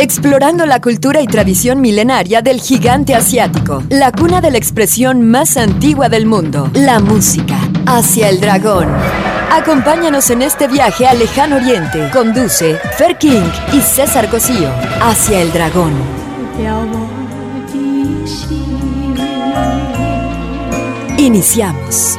Explorando la cultura y tradición milenaria del gigante asiático, la cuna de la expresión más antigua del mundo, la música. Hacia el dragón. Acompáñanos en este viaje al lejano oriente. Conduce Fer King y César Cosío. Hacia el dragón. Iniciamos.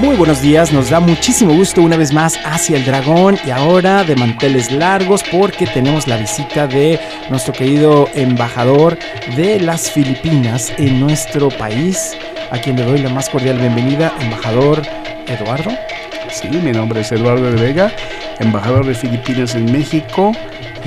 Muy buenos días, nos da muchísimo gusto una vez más hacia el dragón y ahora de manteles largos porque tenemos la visita de nuestro querido embajador de las Filipinas en nuestro país, a quien le doy la más cordial bienvenida, embajador Eduardo. Sí, mi nombre es Eduardo de Vega, embajador de Filipinas en México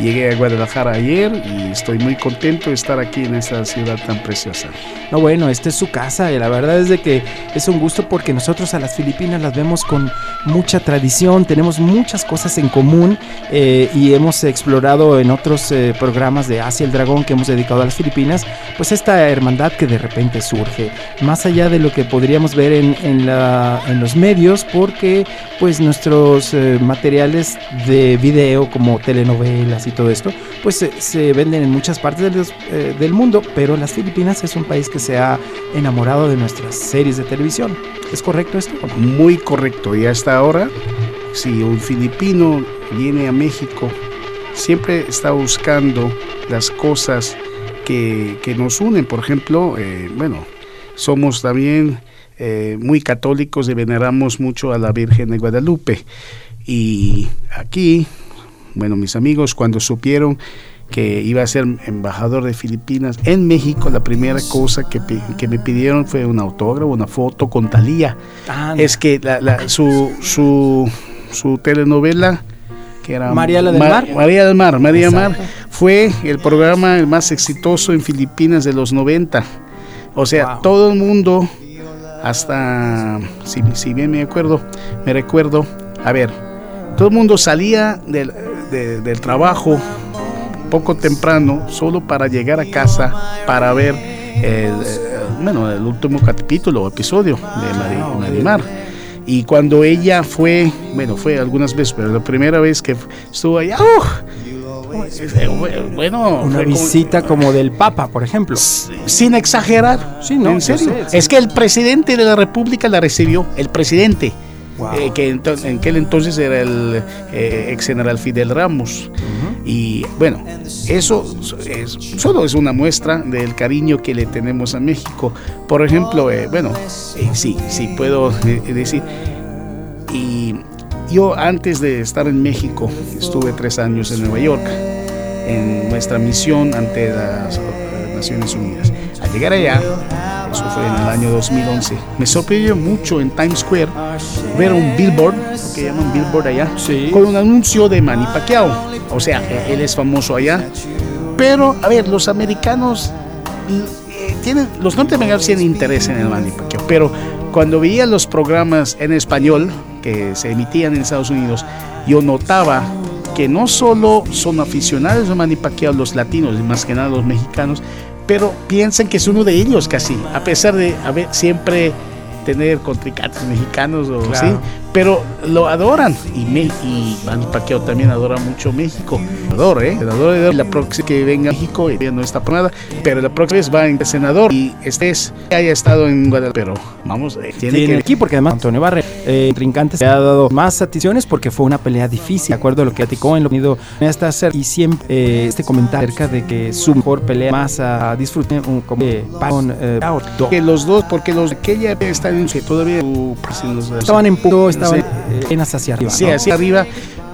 Llegué a Guadalajara ayer y estoy muy contento de estar aquí en esta ciudad tan preciosa. No, bueno, esta es su casa y la verdad es de que es un gusto porque nosotros a las Filipinas las vemos con mucha tradición, tenemos muchas cosas en común eh, y hemos explorado en otros eh, programas de Asia el Dragón que hemos dedicado a las Filipinas, pues esta hermandad que de repente surge, más allá de lo que podríamos ver en, en, la, en los medios, porque pues nuestros eh, materiales de video como telenovelas, y todo esto, pues se, venden en muchas partes eh, del mundo, pero las Filipinas es un país que se ha enamorado de nuestras series de televisión. ¿Es correcto esto? Muy correcto. Y hasta ahora, si un filipino viene a México, siempre está buscando las cosas que, nos unen. Por ejemplo, eh, bueno, somos también eh, muy católicos y veneramos mucho a la Virgen de Guadalupe. Y aquí bueno, mis amigos, cuando supieron que iba a ser embajador de Filipinas en México, la primera cosa que, me pidieron fue un autógrafo, una foto con Talía. es que su, su, telenovela que era María del Mar. María del Mar, María Mar fue el programa el más exitoso en Filipinas de los 90. O sea, todo el mundo, hasta, si, si bien me acuerdo, me recuerdo, a ver, todo el mundo salía del, del trabajo poco temprano solo para llegar a casa para ver el, bueno, el último capítulo o episodio de Marimar. Y cuando ella fue, bueno, fue algunas veces, pero la primera vez que estuvo allá, bueno, una visita como, del Papa, por ejemplo. Sin exagerar, sí, ¿no? en serio. Es que el presidente de la República la recibió, el presidente. Eh, que en, aquel entonces era el eh, ex general Fidel Ramos. Y bueno, eso es, solo es una muestra del cariño que le tenemos a México. Por ejemplo, eh, bueno, sí, sí puedo decir, y yo antes de estar en México estuve tres años en Nueva York en nuestra misión ante las Naciones Unidas. Al llegar allá, eso fue en el año 2011. Me sorprendió mucho en Times Square ver un billboard, lo que llaman billboard allá, con un anuncio de Manny Pacquiao. O sea, él es famoso allá. Pero, a ver, los americanos eh, tienen, los norteamericanos tienen interés en el Manny Pacquiao, pero cuando veía los programas en español que se emitían en Estados Unidos, yo notaba que no solo son aficionados a Manny Pacquiao los latinos y más que nada los mexicanos, pero piensan que es uno de ellos casi, a pesar de haber siempre tener contrincantes mexicanos o sí, pero lo adoran y me y Manny Pacquiao también adora mucho México. Adoro, eh, adoro la próxima que venga a México ya no está por nada, pero la próxima vez va en senador y estés haya estado en Guadalajara, pero vamos, eh, tiene que aquí porque además Antonio Barre eh, Trincantes le ha dado más satisfacciones porque fue una pelea difícil, de acuerdo a lo que platicó en lo unido esta y siempre eh, este comentario acerca de que su mejor pelea más a disfrutar un como eh, que los dos porque los aquella están en todavía estaban en punto apenas hacia arriba sí hacia arriba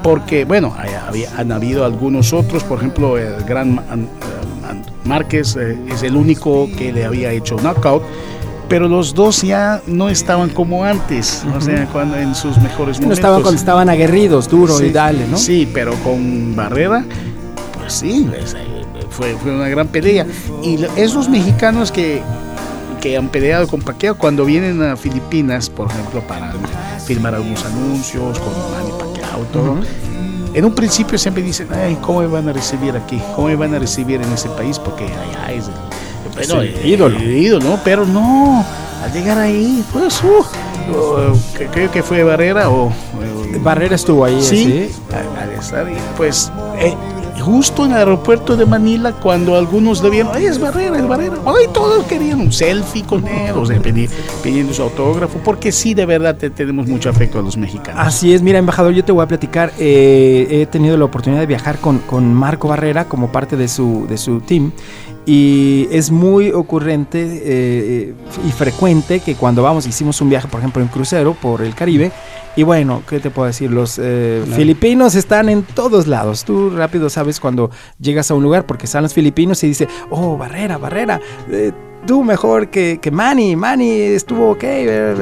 porque bueno había, han habido algunos otros por ejemplo el gran Márquez es el único que le había hecho knockout pero los dos ya no estaban como antes, o sea, cuando, en sus mejores momentos. No estaban cuando estaban aguerridos, duro y dale, ¿no? Sí, pero con Barrera, pues sí, fue, fue una gran pelea. Y esos mexicanos que, que han peleado con Paqueo cuando vienen a Filipinas, por ejemplo, para filmar algunos anuncios con Manny Pacquiao, todo. En un principio siempre dicen, ay, ¿cómo me van a recibir aquí? ¿Cómo me van a recibir en ese país? Porque allá es el, bueno, ídolo. ídolo, pero no, al llegar ahí, pues, uh, creo que fue Barrera o... Barrera estuvo ahí, sí. Al, estar ahí, pues... Eh, justo en el aeropuerto de Manila cuando algunos le vieron, es Barrera, es Barrera. Ay, todos querían un selfie con él, o sea, pidiendo su autógrafo, porque sí, de verdad te, tenemos mucho afecto a los mexicanos. Así es, mira, embajador, yo te voy a platicar, eh, he tenido la oportunidad de viajar con, con Marco Barrera como parte de su, de su team y es muy ocurrente eh, y frecuente que cuando vamos, hicimos un viaje, por ejemplo, en crucero por el Caribe, y bueno, ¿qué te puedo decir? Los eh, filipinos están en todos lados. Tú rápido sabes cuando llegas a un lugar porque están los filipinos y dice, oh, Barrera, Barrera. Eh, tú mejor que, que Manny, Manny estuvo ok.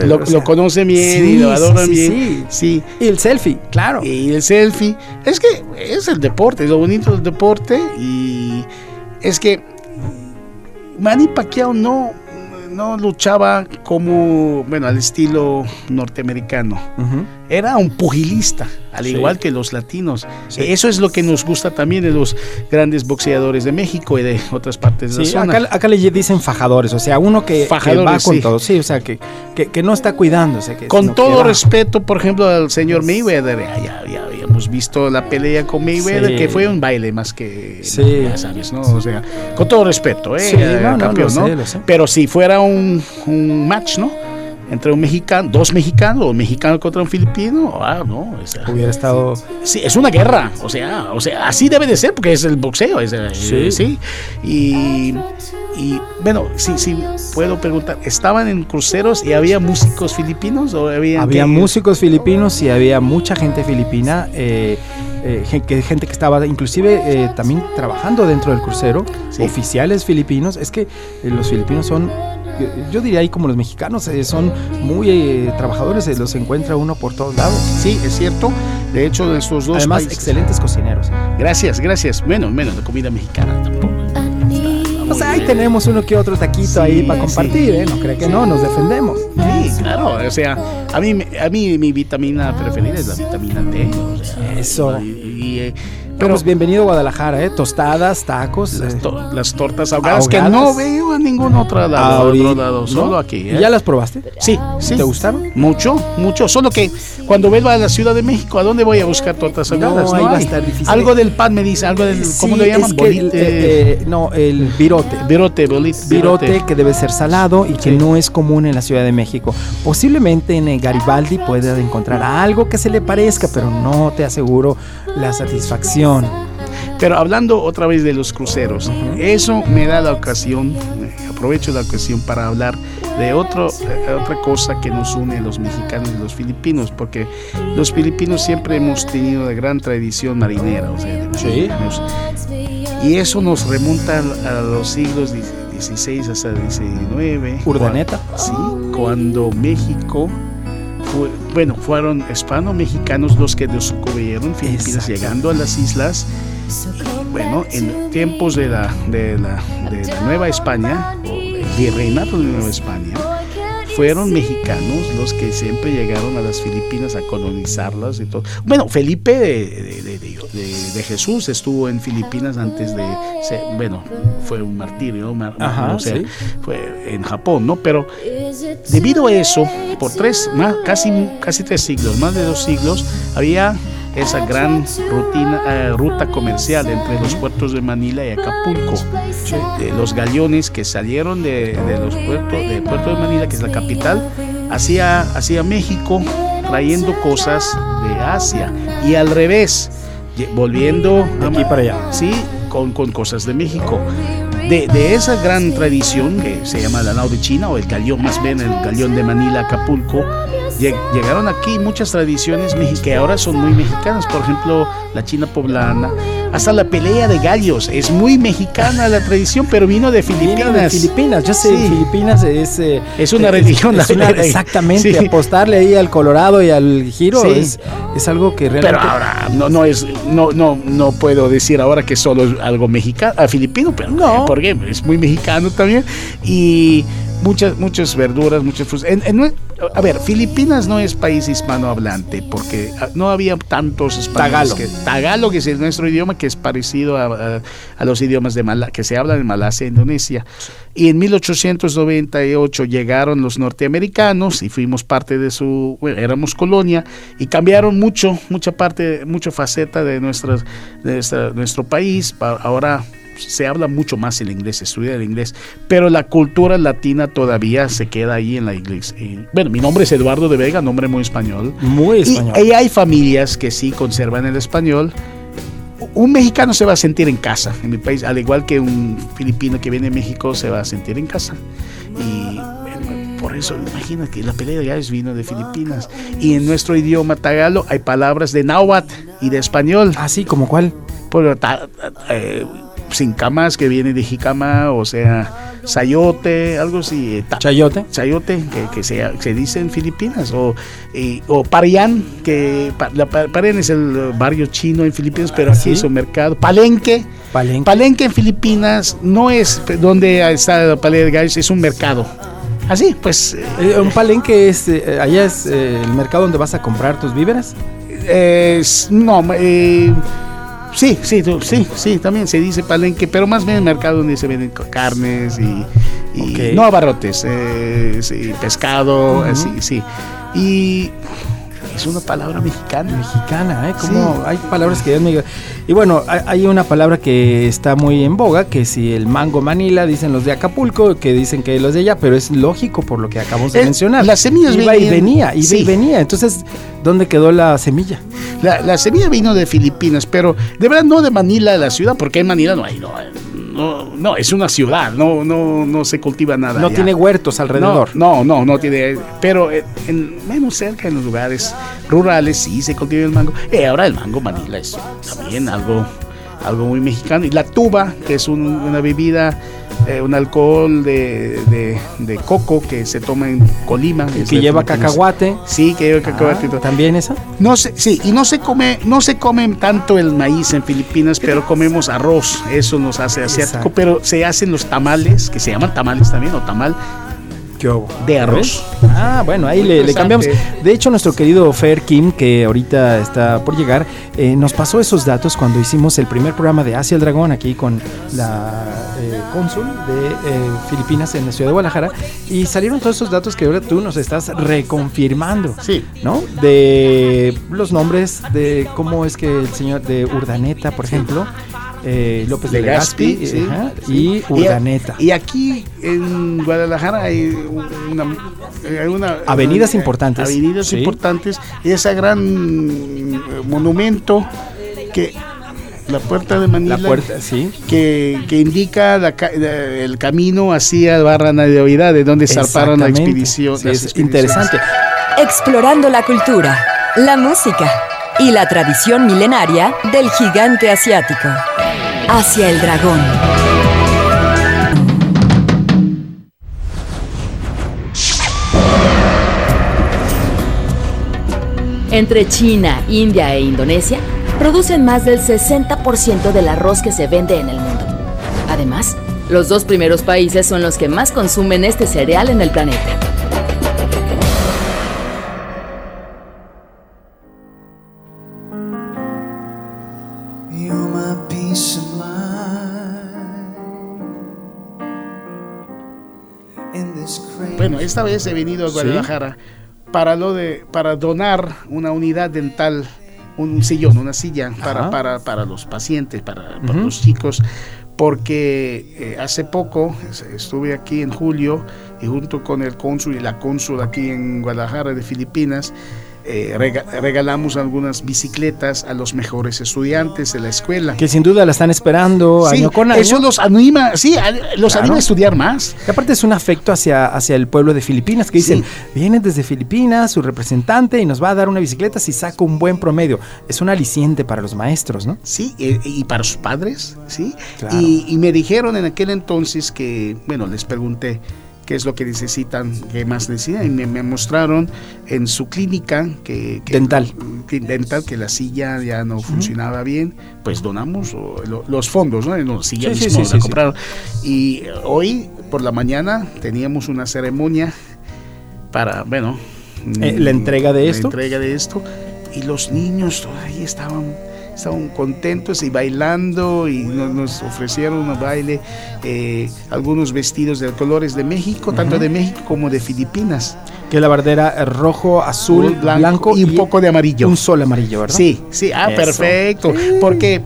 Lo, conoce bien y lo adora bien. Sí, sí. Y el selfie, claro. Y el selfie. Es que es el deporte, es lo bonito del deporte. Y es que Manny Pacquiao no no luchaba como, bueno, al estilo norteamericano. Era un pugilista, al igual que los latinos. Eso es lo que nos gusta también de los grandes boxeadores de México y de otras partes de la zona. Acá, acá, le dicen fajadores, o sea, uno que, va con todo, sí, o sea, que, que, no está cuidándose. Que, con todo respeto, por ejemplo, al señor Mayweather, ya, ya, habíamos visto la pelea con Mayweather, que fue un baile más que, sí. ya sabes, ¿no? O sea, con todo respeto, ¿eh? campeón, ¿no? Pero si fuera un, un match, ¿no? Entre un mexicano, dos mexicanos, o un mexicano contra un filipino, ah, no. Hubiera estado. Sí, es una guerra, o sea, o sea, así debe de ser, porque es el boxeo, es, sí. sí. Y, y bueno, sí, sí, puedo preguntar, ¿estaban en cruceros y había músicos filipinos? O había había músicos filipinos y había mucha gente filipina. Eh, eh, gente, que estaba inclusive eh, también trabajando dentro del crucero, oficiales filipinos. Es que los filipinos son yo diría ahí como los mexicanos, eh, son muy eh, trabajadores, se los encuentra uno por todos lados. Sí, es cierto. De hecho, de estos dos Además, excelentes cocineros. Gracias, gracias. Menos, menos de comida mexicana tampoco. O sea, ahí tenemos uno que otro taquito ahí para compartir, ¿eh? No cree que no, nos defendemos. Sí, claro. O sea, a mí, a mí mi vitamina preferida es la vitamina D. Eso. y eh, pero pues bienvenido a Guadalajara, ¿eh? Tostadas, tacos. Las, eh. tortas ahogadas, que no veo en ningún otro lado, otro lado solo aquí. ¿eh? ¿Ya las probaste? Sí, sí. ¿Te gustaron? Mucho, mucho. Solo que cuando vuelva a la Ciudad de México, ¿a dónde voy a buscar tortas ahogadas? No, ahí va a estar difícil. Algo del pan me dice, algo del. ¿Cómo lo llaman? Eh, no, el virote. Virote, bolite. Virote que debe ser salado y que no es común en la Ciudad de México. Posiblemente en Garibaldi pueda encontrar algo que se le parezca, pero no te aseguro la satisfacción. Pero hablando otra vez de los cruceros, eso me da la ocasión, aprovecho la ocasión para hablar de otro, eh, otra cosa que nos une los mexicanos y los filipinos, porque los filipinos siempre hemos tenido de gran tradición marinera, o sea, y eso nos remonta a los siglos XVI hasta XIX. Urdaneta. Sí, cuando México bueno, fueron hispano-mexicanos los que descubrieron Filipinas llegando a las islas. Bueno, en tiempos de la, de la, de la Nueva España, o del virreinato de Nueva España, fueron mexicanos los que siempre llegaron a las Filipinas a colonizarlas y todo. Bueno, Felipe de, de, de, Jesús estuvo en Filipinas antes de, bueno, fue un martirio, o sea, fue en Japón, ¿no? Pero debido a eso, por tres, más, casi, casi tres siglos, más de dos siglos, había esa gran rutina, eh, ruta comercial entre los puertos de Manila y Acapulco. los galeones que salieron de, los puertos, del puerto de Manila, que es la capital, hacia, hacia México, trayendo cosas de Asia. Y al revés, volviendo de aquí para allá. Sí, con, con cosas de México. De, de, esa gran tradición que se llama la nao de China o el galeón, más bien el galeón de Manila, Acapulco, llegaron aquí muchas tradiciones que ahora son muy mexicanas, por ejemplo, la china poblana, hasta la pelea de gallos, es muy mexicana la tradición, pero vino de Filipinas. de Filipinas, yo sé, Filipinas es... Eh, es una religión. exactamente, apostarle ahí al Colorado y al giro es, es, algo que realmente... Pero ahora, no, no, es, no, no, no puedo decir ahora que solo es algo mexicano, a filipino, pero no. porque es muy mexicano también. Y muchas, muchas verduras, muchas frutas. a ver, Filipinas no es país hispanohablante porque ah, no había tantos españoles. Tagalog. Que, es nuestro idioma que es parecido a, los idiomas de que se hablan en Malasia e Indonesia. Y en 1898 llegaron los norteamericanos y fuimos parte de su, éramos colonia y cambiaron mucho, mucha parte, mucha faceta de, nuestra, de nuestro país. Ahora se habla mucho más el inglés, se estudia el inglés, pero la cultura latina todavía se queda ahí en la iglesia. bueno, mi nombre es Eduardo de Vega, nombre muy español. Muy español. Y, hay familias que sí conservan el español. Un mexicano se va a sentir en casa en mi país, al igual que un filipino que viene de México se va a sentir en casa. Y por eso, imagina que la pelea de gallos vino de Filipinas. Y en nuestro idioma tagalo hay palabras de náhuatl y de español. Así, ah, ¿como cuál? Por, eh, sin camas que viene de jicama, o sea, sayote, algo así. Chayote. Chayote, que, se, se, dice en Filipinas, o, o Parian, que la, Parian es el barrio chino en Filipinas, pero aquí es un mercado. Palenque, Palenque. Palenque en Filipinas no es donde está la pelea de gallos, es un mercado. Así, pues. Eh, ¿Un palenque es, eh, allá es eh, el mercado donde vas a comprar tus víveres? no, eh, Sí, sí, sí, sí, también se dice palenque, pero más bien el mercado donde se venden carnes y, no abarrotes, eh, pescado, así, sí. Y es una palabra mexicana. Mexicana, ¿eh? Como hay palabras que me... Y bueno, hay una palabra que está muy en boga, que si el mango manila, dicen los de Acapulco, que dicen que los de allá, pero es lógico por lo que acabamos de mencionar. Las semillas Iba y venía, iba y venía. Entonces, ¿dónde quedó la semilla? La, semilla vino de Filipinas, pero de verdad no de Manila, la ciudad, porque en Manila no hay, no, no, es una ciudad, no, no, no se cultiva nada. No tiene huertos alrededor. No, no, no, tiene, pero en, menos cerca en los lugares rurales sí se cultiva el mango. Eh, ahora el mango Manila es también algo, algo muy mexicano. Y la tuba, que es una bebida eh, un alcohol de, de, coco que se toma en Colima. que lleva cacahuate. Sí, que lleva cacahuate. Ah, ¿También eso? No sé, sí, y no se come, no se come tanto el maíz en Filipinas, pero comemos arroz. Eso nos hace asiático, pero se hacen los tamales, que se llaman tamales también, o tamal, de arroz. Ah, bueno, ahí le, cambiamos. De hecho, nuestro querido Fer Kim, que ahorita está por llegar, eh, nos pasó esos datos cuando hicimos el primer programa de Asia el Dragón aquí con la eh, cónsul de eh, Filipinas en la ciudad de Guadalajara y salieron todos esos datos que ahora tú nos estás reconfirmando. Sí. ¿No? De los nombres, de cómo es que el señor de Urdaneta, por ejemplo, eh, López de Legazpi, y Urdaneta. Y, aquí en Guadalajara hay una, avenidas importantes. Avenidas importantes y ese gran eh, monumento que la puerta de Manila, que, indica el camino hacia Barra Navidad, de donde zarparon la expedición. es interesante. Explorando la cultura, la música y la tradición milenaria del gigante asiático hacia el dragón. Entre China, India e Indonesia, producen más del 60% del arroz que se vende en el mundo. Además, los dos primeros países son los que más consumen este cereal en el planeta. Esta vez he venido a Guadalajara para lo de para donar una unidad dental un sillón, una silla para, para, para, los pacientes, para, los chicos, porque eh, hace poco estuve aquí en julio y junto con el cónsul y la cónsul aquí en Guadalajara de Filipinas, eh, regalamos algunas bicicletas a los mejores estudiantes de la escuela. Que sin duda la están esperando año con año. Eso los anima, sí, los anima a estudiar más. Y aparte es un afecto hacia, hacia el pueblo de Filipinas, que dicen, viene desde Filipinas, su representante, y nos va a dar una bicicleta si saca un buen promedio. Es un aliciente para los maestros, ¿no? Sí, y, para sus padres, ¿sí? Y, y me dijeron en aquel entonces que, bueno, les pregunté, qué es lo que necesitan, qué más necesitan. Y me, mostraron en su clínica que, dental. dental que la silla ya no funcionaba bien, pues donamos los fondos, ¿no? La silla sí, mismo la compraron. Y hoy por la mañana teníamos una ceremonia para, bueno, eh, la entrega de esto. La entrega de esto y los niños todavía estaban estaban contentos y bailando y nos, ofrecieron un baile, eh, algunos vestidos de colores de México, tanto de México como de Filipinas. Que la bandera rojo, azul, blanco, y un poco de amarillo. Un sol amarillo, ¿verdad? Sí, sí, ah, perfecto. Porque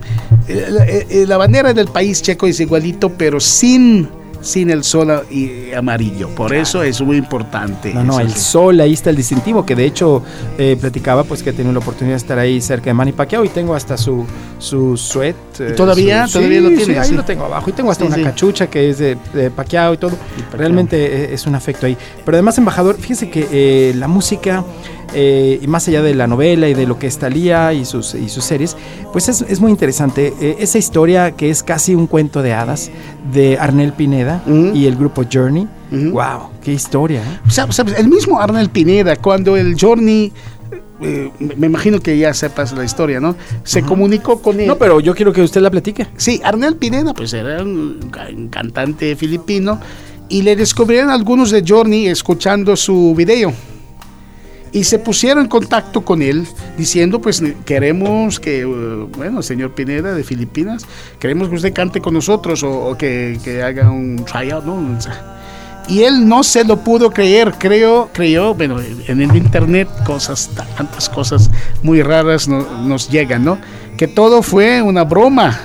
eh, eh, la bandera del país checo es igualito, pero sin sin el sol y amarillo. Por eso es muy importante. No, no, el sol, ahí está el distintivo, que de hecho eh, platicaba pues que he tenido la oportunidad de estar ahí cerca de Manny Pacquiao y tengo hasta su, su sweat. ¿Y todavía? ¿Todavía lo tiene? ahí lo tengo abajo y tengo hasta una cachucha que es de, de Pacquiao y todo. Realmente eh, es un afecto ahí. Pero además, embajador, fíjese que eh, la música... Eh, y más allá de la novela y de lo que es Talía y sus, y sus series, pues es, muy interesante. Eh, esa historia que es casi un cuento de hadas de Arnel Pineda y el grupo Journey. ¡Wow! ¡Qué historia! ¿eh? el mismo Arnel Pineda, cuando el Journey me imagino que ya sepas la historia, ¿no? Se comunicó con él. No, pero yo quiero que usted la platique. Sí, Arnel Pineda, pues era un, cantante filipino y le descubrieron algunos de Journey escuchando su video y se pusieron en contacto con él diciendo pues queremos que, uh, bueno, señor Pineda de Filipinas, queremos que usted cante con nosotros o, que, haga un tryout, ¿no? Y él no se lo pudo creer, creo, creyó, bueno, en el internet cosas, tantas cosas muy raras nos llegan, ¿no? Que todo fue una broma,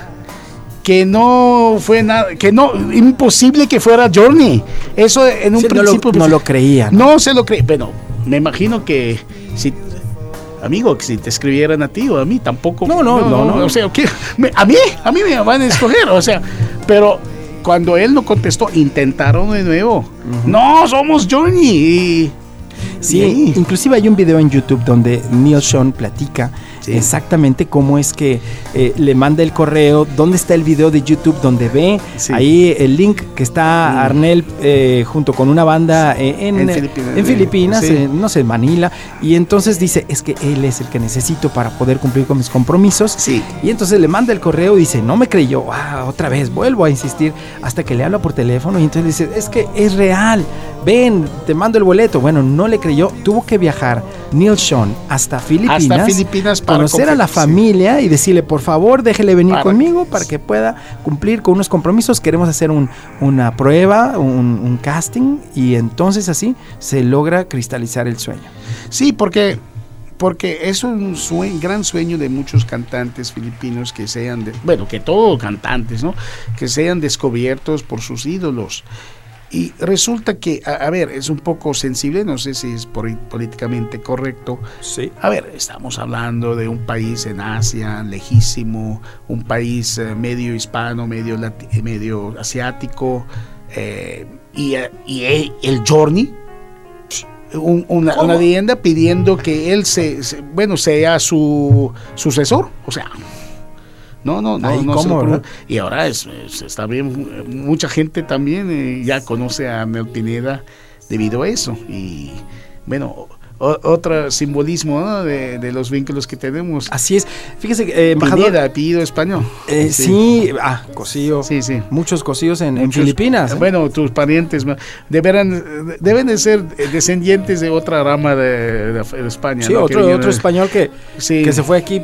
que no fue nada, que no, imposible que fuera Journey. Eso en un principio... No lo, no lo creía. No se lo creía, bueno, me imagino que si amigo, que si te escribieran a ti o a mí, tampoco. No, no, no, no. O sea, a mí, a mí me van a escoger, o sea, pero cuando él no contestó, intentaron de nuevo. No, somos Johnny. Sí, inclusive hay un video en YouTube donde Neil Sean platica exactamente cómo es que eh, le manda el correo, dónde está el video de YouTube donde ve ahí el link que está mm. Arnel eh, junto con una banda eh, en, en, Filipinas, no sé, en Manila, y entonces dice, es que él es el que necesito para poder cumplir con mis compromisos. Sí. Y entonces le manda el correo y dice, no me creyó, ah, otra vez, vuelvo a insistir hasta que le habla por teléfono y entonces dice, es que es real, ven, te mando el boleto. Bueno, no le creyó, tuvo que viajar Neil Sean hasta Filipinas. Hasta Filipinas para conocer a la familia y decirle, por favor, déjele venir conmigo para que pueda cumplir con unos compromisos. Queremos hacer una prueba, un, casting y entonces así se logra cristalizar el sueño. Sí, porque porque es un gran sueño de muchos cantantes filipinos que sean, de, bueno, que todos cantantes, ¿no? Que sean descubiertos por sus ídolos. Y resulta que, a, ver, es un poco sensible, no sé si es políticamente correcto. Sí. A ver, estamos hablando de un país en Asia, lejísimo, un país eh, medio hispano, medio, eh, medio asiático, eh, y, el Journey, una, leyenda pidiendo que él se, bueno, sea su sucesor, o sea, no, no, no. no y ahora es, está bien, mucha gente también eh, ya conoce a Mel Pineda debido a eso. Y bueno, otro simbolismo de, los vínculos que tenemos. Así es. Fíjese, eh, embajador. apellido español. Eh, sí. ah, cosío. Sí, sí. Muchos cosíos en, Filipinas. ¿eh? Bueno, tus parientes deberán, deben de ser descendientes de otra rama de, España. Sí, otro, otro español que, que se fue aquí,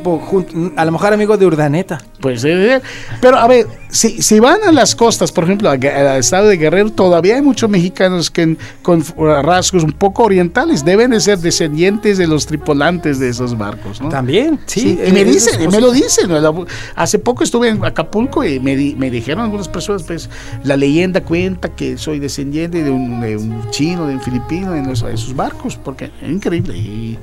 a lo mejor amigo de Urdaneta. Pues, pero a ver, si, si van a las costas, por ejemplo, al estado de Guerrero, todavía hay muchos mexicanos que con rasgos un poco orientales deben de ser descendientes de los tripulantes de esos barcos, ¿no? También, sí. y me dicen, me lo dicen. Hace poco estuve en Acapulco y me, me dijeron algunas personas, pues, la leyenda cuenta que soy descendiente de un, chino, de un filipino, de, esos barcos, porque es increíble. Y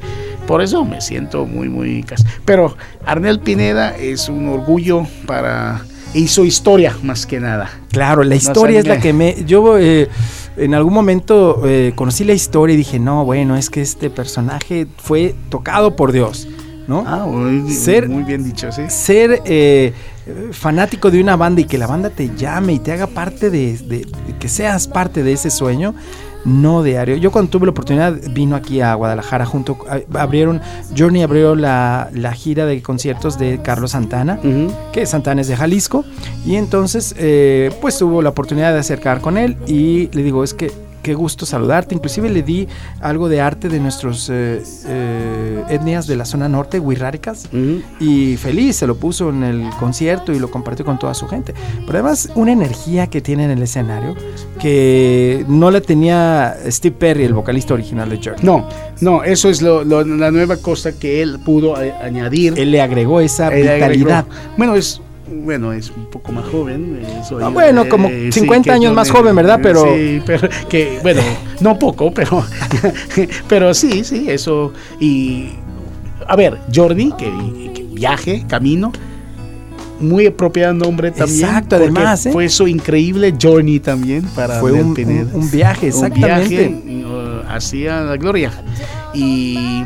por eso me siento muy, muy... Pero Arnel Pineda es un orgullo para... Hizo historia más que nada. Claro, la historia es la que me... Yo... Eh, en algún momento eh, conocí la historia y dije, no, bueno, es que este personaje fue tocado por Dios. ¿no? Ah, muy, ser, muy bien dicho, sí. Ser eh, fanático de una banda y que la banda te llame y te haga parte de, de, que seas parte de ese sueño, no diario. Yo cuando tuve la oportunidad vino aquí a Guadalajara junto, abrieron, Journey abrió la, la gira de conciertos de Carlos Santana, que Santana es de Jalisco, y entonces eh, pues tuvo la oportunidad de acercar con él y le digo, es que qué gusto saludarte. Inclusive le di algo de arte de nuestras eh, eh, etnias de la zona norte, Huirráricas, y feliz se lo puso en el concierto y lo compartió con toda su gente. Pero además una energía que tiene en el escenario que no la tenía Steve Perry, el vocalista original de Journey. No, no, eso es la nueva cosa que él pudo añadir. Él le agregó esa vitalidad. Bueno, es bueno, es un poco más joven. Eh, ah, bueno, como 50 años más joven, ¿verdad? Pero... Sí, pero que, bueno, no poco, pero, pero sí, sí, eso. Y, a ver, Jordi, que, viaje, camino, muy apropiado nombre también. Exacto, además. ¿eh? Fue eso increíble Journey también para fue un, un, viaje, exactamente. Un viaje uh, hacia la gloria. Y,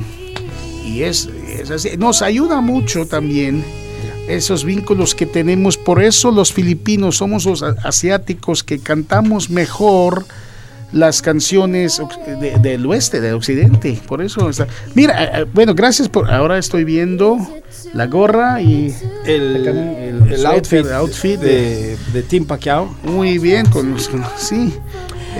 y es, es así. Nos ayuda mucho también esos vínculos que tenemos. Por eso los filipinos somos los asiáticos que cantamos mejor las canciones del oeste, del occidente. Por eso está. Mira, eh, eh, bueno, gracias por. Ahora estoy viendo la gorra y el, outfit, de, de, Tim Pacquiao. Muy bien, con, sí.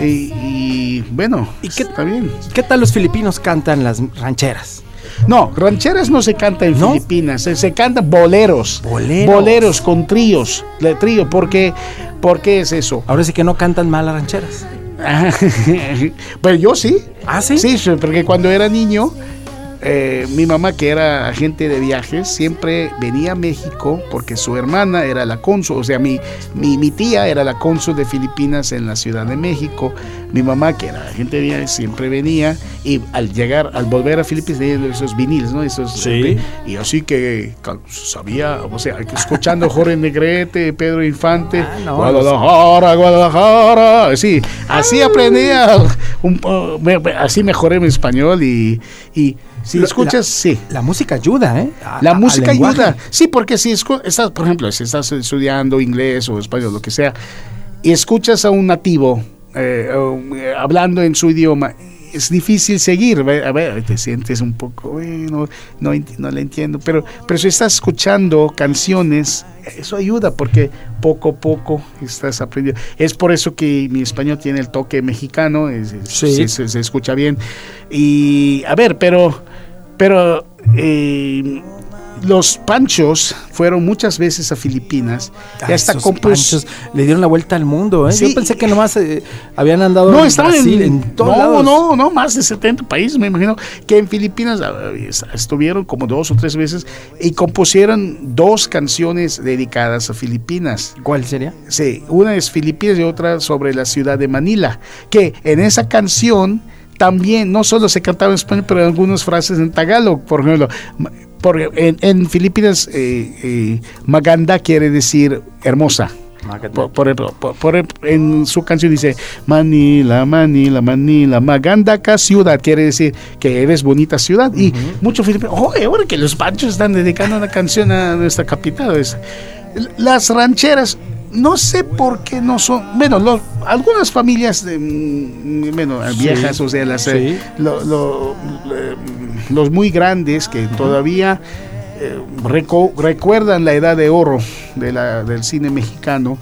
Y, bueno, ¿Y qué, está bien. ¿Qué tal los filipinos cantan las rancheras? No, rancheras no se canta en Filipinas, se, cantan boleros, boleros. Boleros con tríos, de trío, porque, ¿por qué es eso? Ahora sí que no cantan mal las rancheras. pues yo sí. ¿Ah, sí? Sí, porque cuando era niño eh, mi mamá, que era agente de viajes, siempre venía a México porque su hermana era la cónsul, o sea, mi, mi, tía era la cónsul de Filipinas en la Ciudad de México. Mi mamá, que era agente de viajes, siempre venía y al llegar, al volver a Filipinas, esos viniles, ¿no? Esos, sí. Y así que sabía, o sea, escuchando Jorge Negrete, Pedro Infante, ah, Guadalajara, Guadalajara, sí, así aprendía, un, así mejoré mi español y, y si escuchas, sí. La música ayuda, ¿eh? la música ayuda. Sí, porque si estás, por ejemplo, si estás estudiando inglés o español, lo que sea, y escuchas a un nativo eh, eh, hablando en su idioma, es difícil seguir. A ver, te sientes un poco, bueno, no, no le entiendo. Pero, pero si estás escuchando canciones, eso ayuda porque poco a poco estás aprendiendo. Es por eso que mi español tiene el toque mexicano, se, se, escucha bien. Y a ver, pero pero eh, los panchos fueron muchas veces a Filipinas y hasta panchos le dieron la vuelta al mundo. ¿eh? Yo pensé que nomás eh, habían andado no, en Brasil, en, todos no, No, no, más de 70 países, me imagino, que en Filipinas ah, estuvieron como dos o tres veces y compusieron dos canciones dedicadas a Filipinas. ¿Cuál sería? Sí, una es Filipinas y otra sobre la ciudad de Manila, que en esa canción también no solo se cantaba en español, pero algunas frases en tagalog, por ejemplo. en, Filipinas, eh, eh, Maganda quiere decir hermosa. Por, en su canción dice Manila, Manila, Manila, Maganda ciudad, quiere decir que eres bonita ciudad. Y muchos filipinos, oh, ahora que los panchos están dedicando una canción a nuestra capital. las rancheras, no sé por qué no son, bueno, algunas familias de, mm, bueno, viejas, o sea, las, eh, los muy grandes que todavía eh, recuerdan la edad de oro de la, del cine mexicano,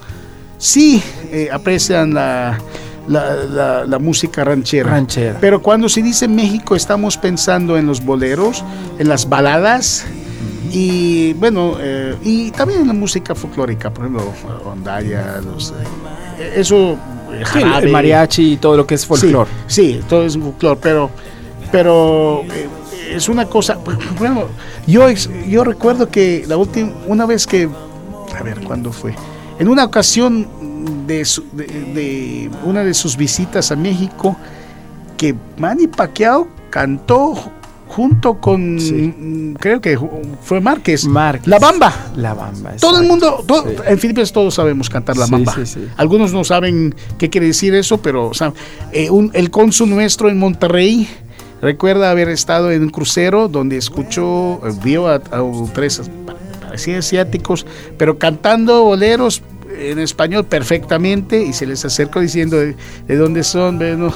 sí eh, aprecian la, la, música ranchera. ranchera. Pero cuando se dice México estamos pensando en los boleros, en las baladas, y bueno, eh, y también en la música folclórica, por ejemplo, rondalla, los, eh, eso, el mariachi y todo lo que es folclore. Sí, todo es folclore, pero, pero eh, es una cosa, bueno, yo, yo recuerdo que la última, una vez que, a ver, ¿cuándo fue? En una ocasión de, de, de una de sus visitas a México, que Manny Pacquiao cantó junto con, creo que fue Márquez. La Bamba. La Bamba. Todo el mundo, en Filipinas todos sabemos cantar La Bamba. Algunos no saben qué quiere decir eso, pero o sea, eh, el cónsul nuestro en Monterrey, recuerda haber estado en un crucero donde escuchó, vio a, tres parecían asiáticos, pero cantando boleros en español perfectamente y se les acercó diciendo de, dónde son, bueno,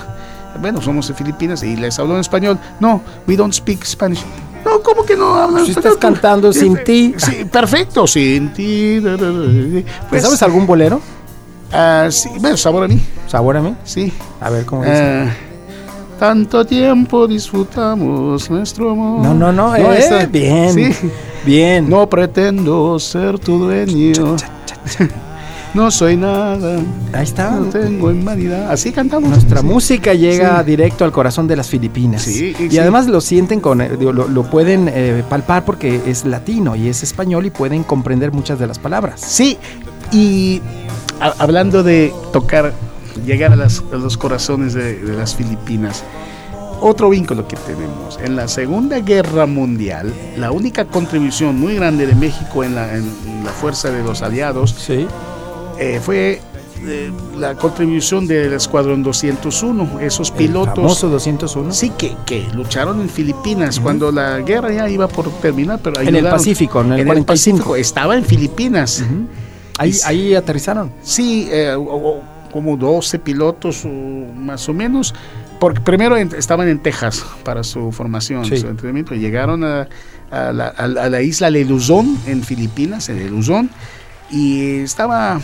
bueno, somos de Filipinas y les habló en español. No, we don't speak Spanish. No, ¿cómo que no hablan Si estás cantando sin ti. Sí, perfecto, sin ti. Pues, ¿Sabes algún bolero? Uh, sí, bueno, sabor a mí. ¿Sabor a mí? Sí. A ver cómo dice. Ah, tanto tiempo disfrutamos nuestro amor. No, no, no, no eh, bien. Sí. Bien. No pretendo ser tu dueño. No soy nada. Ahí está. No tengo humanidad. Así cantamos. Nuestra música llega directo al corazón de las Filipinas. Sí, y además lo sienten con, eh, lo, pueden eh, palpar porque es latino y es español y pueden comprender muchas de las palabras. Sí, y hablando de tocar, llegar a, los corazones de, las Filipinas, otro vínculo que tenemos. En la Segunda Guerra Mundial, la única contribución muy grande de México en la, fuerza de los aliados sí. Eh, fue eh, la contribución del Escuadrón 201, esos pilotos. famoso 201. Sí, que, que lucharon en Filipinas cuando la guerra ya iba por terminar, pero En el Pacífico, en el, Pacífico. Estaba en Filipinas. ahí, ahí aterrizaron. Sí, eh, como 12 pilotos más o menos. Porque primero estaban en Texas para su formación, su entrenamiento. Llegaron a, la, a, la, isla de Luzón, en Filipinas, en Luzón y estaba,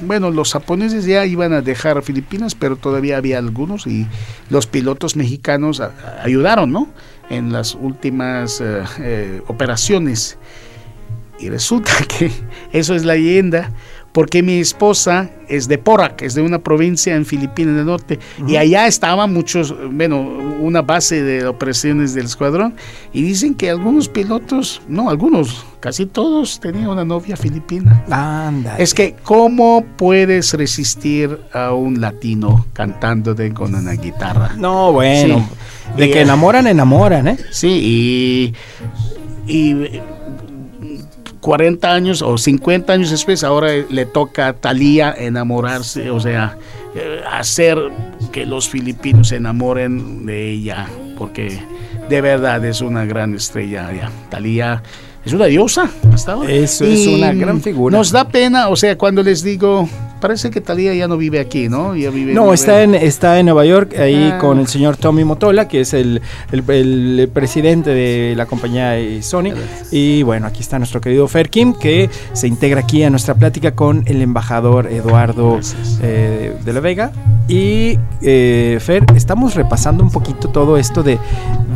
bueno, los japoneses ya iban a dejar Filipinas, pero todavía había algunos y los pilotos mexicanos ayudaron, ¿no? En las últimas eh, eh, operaciones. Y resulta que eso es la leyenda, porque mi esposa es de Porac, es de una provincia en Filipinas del Norte, y allá estaban muchos, bueno, una base de operaciones del escuadrón, y dicen que algunos pilotos, no, algunos, casi todos tenían una novia filipina. Anda. Es que, ¿cómo puedes resistir a un latino cantando con una guitarra? No, bueno, de que enamoran, enamoran, ¿eh? Sí, y, y 40 años o 50 años después, ahora le toca a Talía enamorarse, o sea, eh, hacer que los filipinos se enamoren de ella, porque de verdad es una gran estrella. Talía es una diosa hasta ahora. Eso es una gran figura. Nos da pena, o sea, cuando les digo, parece que Talía ya no vive aquí, ¿no? Ya vive, no, está en está en Nueva York ahí ah. con el señor Tommy Motola, que es el, el, presidente de la compañía Sony. Y bueno, aquí está nuestro querido Fer Kim, que se integra aquí a nuestra plática con el embajador Eduardo eh, de la Vega. Y eh, Fer, estamos repasando un poquito todo esto de,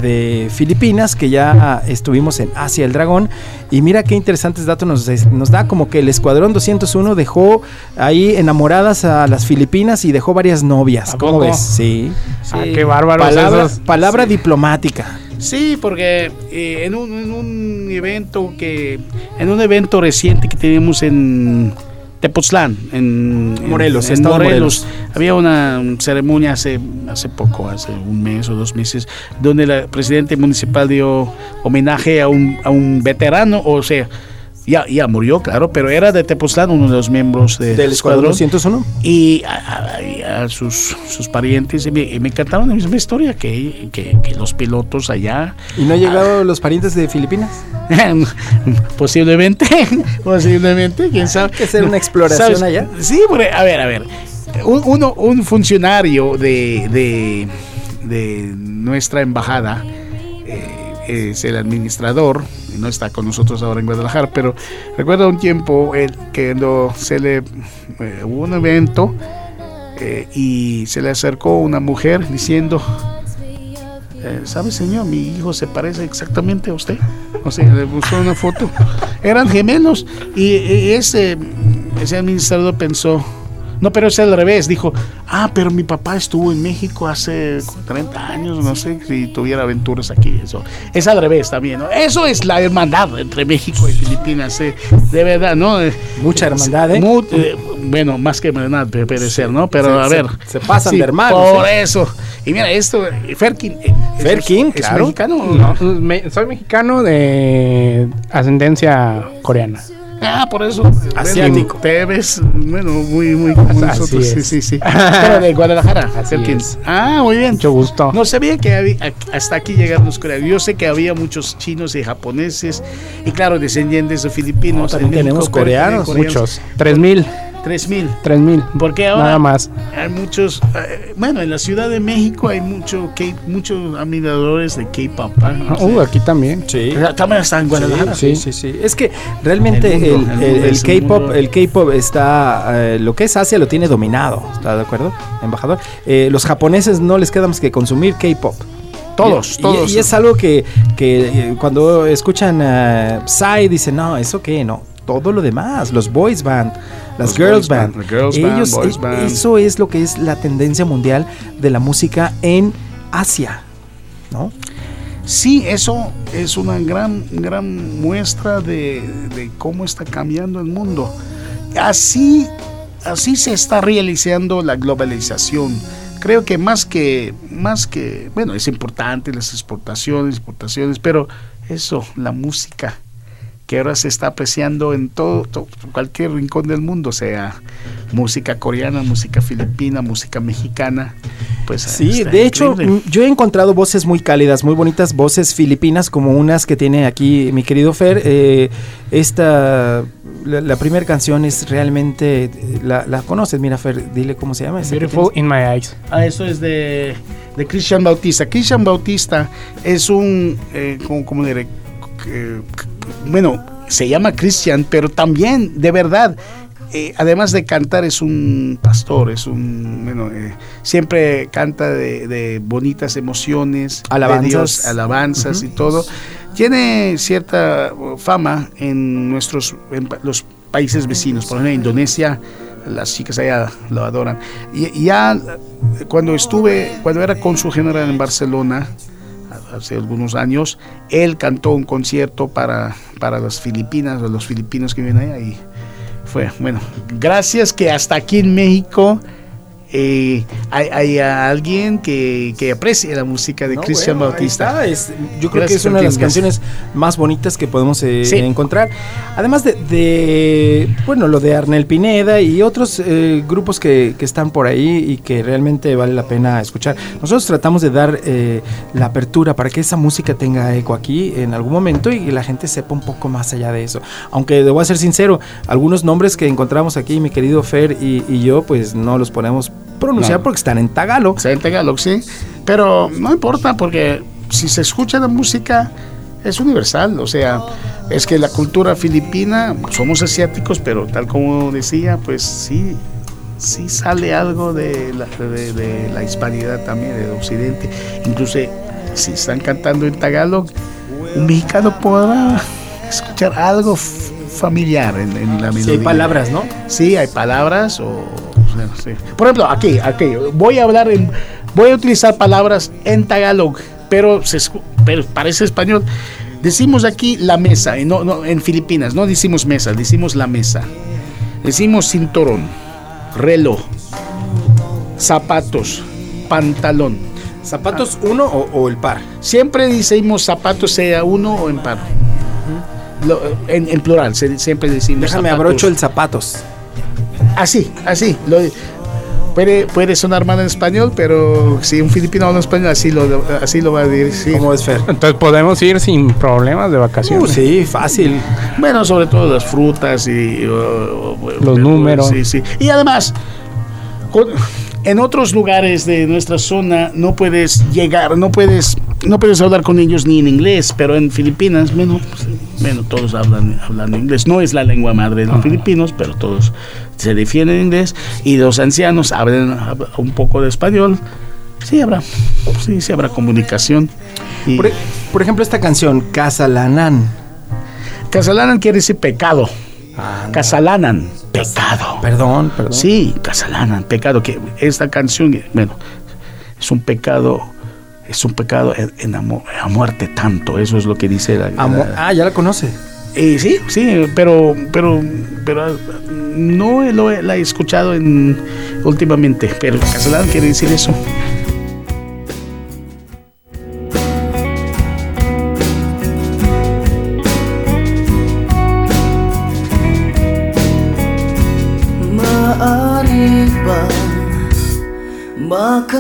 de Filipinas, que ya estuvimos en Asia el Dragón. Y mira qué interesantes datos nos, nos da, como que el Escuadrón 201 dejó ahí enamoradas a las Filipinas y dejó varias novias. ¿Cómo ves? Sí. Ah, qué bárbaro. Palabra, palabra diplomática. Sí, porque eh, en, un, en, un, evento que, en un evento reciente que tenemos en Tepoztlán, en Morelos, en, Morelos, había una ceremonia hace, hace poco, hace un mes o dos meses, donde la presidente municipal dio homenaje a un, a un veterano, o sea, ya, ya murió, claro, pero era de Tepoztlán, uno de los miembros del escuadrón. 201. Y a, sus, sus, parientes, y me, me, encantaron la misma historia que, que, los pilotos allá. ¿Y no han llegado los parientes de Filipinas? posiblemente, posiblemente, quién sabe. que hacer una exploración allá. Sí, a ver, a ver. Un, uno, un funcionario de, de, de nuestra embajada eh, es el administrador no está con nosotros ahora en Guadalajara, pero recuerdo un tiempo el, que se le eh, hubo un evento eh, y se le acercó una mujer diciendo, eh, ¿sabe señor? Mi hijo se parece exactamente a usted. O sea, le puso una foto. Eran gemelos y, ese, ese administrador pensó, no, pero es al revés. Dijo, ah, pero mi papá estuvo en México hace 30 años, no sé si tuviera aventuras aquí. Eso es al revés también, ¿no? Eso es la hermandad entre México y Filipinas, ¿eh? de verdad, ¿no? Mucha hermandad, ¿eh? ¿eh? bueno, más que hermandad, puede ser, ¿no? Pero a ver. Se pasan de hermanos. Por ¿eh? eso. Y mira, esto, Ferkin. Ferkin, claro. ¿Es mexicano? soy mexicano de ascendencia coreana. Ah, por eso. Asiático. Te ves, bueno, muy, muy como nosotros. Sí, sí, sí. Pero de Guadalajara. Así Ah, muy bien. Mucho gusto. No sabía que había, hasta aquí llegaron los coreanos. Yo sé que había muchos chinos y japoneses y claro, descendientes de filipinos. también tenemos coreanos, muchos. Tres mil. Tres mil. Tres mil. Porque ahora Nada más. hay muchos, eh, bueno, en la Ciudad de México hay mucho muchos admiradores de K-pop. ¿eh? uh, aquí también. Sí. También está en Guadalajara. Sí, sí, sí. Es que realmente el, K-pop, el K-pop está, eh, lo que es Asia lo tiene dominado. ¿Está de acuerdo, embajador? los japoneses no les queda más que consumir K-pop. Todos, todos. Y, es algo que, que cuando escuchan uh, Psy dicen, no, ¿eso qué? No, todo lo demás, los boys band, las girls, band, ellos, e, eso es lo que es la tendencia mundial de la música en Asia, ¿no? Sí, eso es una gran, gran muestra de, de cómo está cambiando el mundo. Así, así se está realizando la globalización creo que más que más que bueno es importante las exportaciones exportaciones pero eso la música que ahora se está apreciando en todo, cualquier rincón del mundo, sea música coreana, música filipina, música mexicana. Pues sí, de hecho, yo he encontrado voces muy cálidas, muy bonitas, voces filipinas, como unas que tiene aquí mi querido Fer. Eh, esta, la, primera canción es realmente, la, conoces, mira Fer, dile cómo se llama. Beautiful in My Eyes. Ah, eso es de, de Christian Bautista. Christian Bautista es un, eh, como, como diré, bueno, se llama Christian, pero también, de verdad, eh, además de cantar, es un pastor, es un, bueno, eh, siempre canta de, bonitas emociones, alabanzas, alabanzas y todo. Tiene cierta fama en nuestros, los países vecinos, por ejemplo, en Indonesia, las chicas allá lo adoran. Y ya cuando estuve, cuando era cónsul general en Barcelona, hace algunos años, él cantó un concierto para, para las Filipinas, los filipinos que vienen ahí. Y fue, bueno, gracias que hasta aquí en México eh, hay, alguien que, que, aprecie la música de Cristian Bautista. yo creo que es una de las canciones más bonitas que podemos eh, encontrar. Además de, bueno, lo de Arnel Pineda y otros eh, grupos que, que, están por ahí y que realmente vale la pena escuchar. Nosotros tratamos de dar la apertura para que esa música tenga eco aquí en algún momento y la gente sepa un poco más allá de eso. Aunque debo ser sincero, algunos nombres que encontramos aquí, mi querido Fer y, y yo, pues no los ponemos pronunciar porque están en Tagalog. Están en Tagalog, sí. Pero no importa porque si se escucha la música es universal. O sea, es que la cultura filipina, somos asiáticos, pero tal como decía, pues sí, sí sale algo de la, de, la hispanidad también, del occidente. Incluso si están cantando en Tagalog, un mexicano podrá escuchar algo familiar en, la melodía. Sí, hay palabras, ¿no? Sí, hay palabras o por ejemplo, aquí, aquí, voy a hablar en, voy a utilizar palabras en tagalog, pero, se, pero parece español. Decimos aquí la mesa, no, no, en Filipinas no decimos mesa, decimos la mesa. Decimos cinturón, reloj, zapatos, pantalón. ¿Zapatos uno o, el par? Siempre decimos zapatos sea uno o en par. en, plural, siempre decimos. Déjame abrocho el zapatos. Así, así. Lo, puede, puede sonar mal en español, pero si un filipino habla español, así lo, así lo va a decir. ¿Cómo es, Fer? Entonces podemos ir sin problemas de vacaciones. Uh, sí, fácil. Bueno, sobre todo las frutas y los números. Sí, sí. Y además, en otros lugares de nuestra zona no puedes llegar, no puedes, no puedes hablar con ellos ni en inglés, pero en Filipinas, bueno, todos hablan, hablando inglés. No es la lengua madre de los filipinos, pero todos se defienden en inglés y los ancianos hablan un poco de español. Sí habrá, sí, sí habrá comunicación. Por, por, ejemplo, esta canción, Casalanan. Casalanan quiere decir pecado. Casalanan, pecado. Perdón, perdón. Sí, Casalanan, pecado. Que esta canción, bueno, es un pecado es un pecado en, a muerte tanto. Eso es lo que dice la. la ah, ya la conoce. Eh, sí, sí, pero, pero, pero ah, no lo he, la he escuchado en, últimamente. Pero Castellano quiere decir eso. Maaari